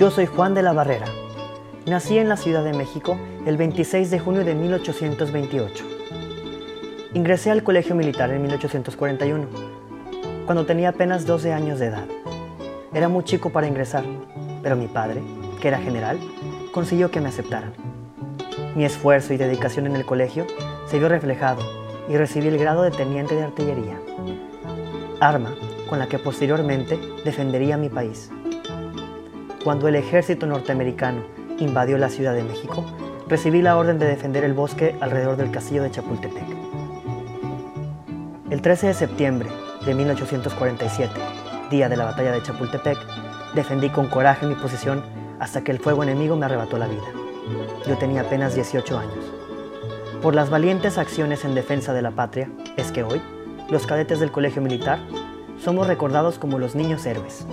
Yo soy Juan de la Barrera. Nací en la Ciudad de México el 26 de junio de 1828. Ingresé al colegio militar en 1841, cuando tenía apenas 12 años de edad. Era muy chico para ingresar, pero mi padre, que era general, consiguió que me aceptaran. Mi esfuerzo y dedicación en el colegio se vio reflejado y recibí el grado de teniente de artillería, arma con la que posteriormente defendería mi país. Cuando el ejército norteamericano invadió la Ciudad de México, recibí la orden de defender el bosque alrededor del castillo de Chapultepec. El 13 de septiembre de 1847, día de la batalla de Chapultepec, defendí con coraje mi posición hasta que el fuego enemigo me arrebató la vida. Yo tenía apenas 18 años. Por las valientes acciones en defensa de la patria, es que hoy, los cadetes del Colegio Militar, somos recordados como los niños héroes.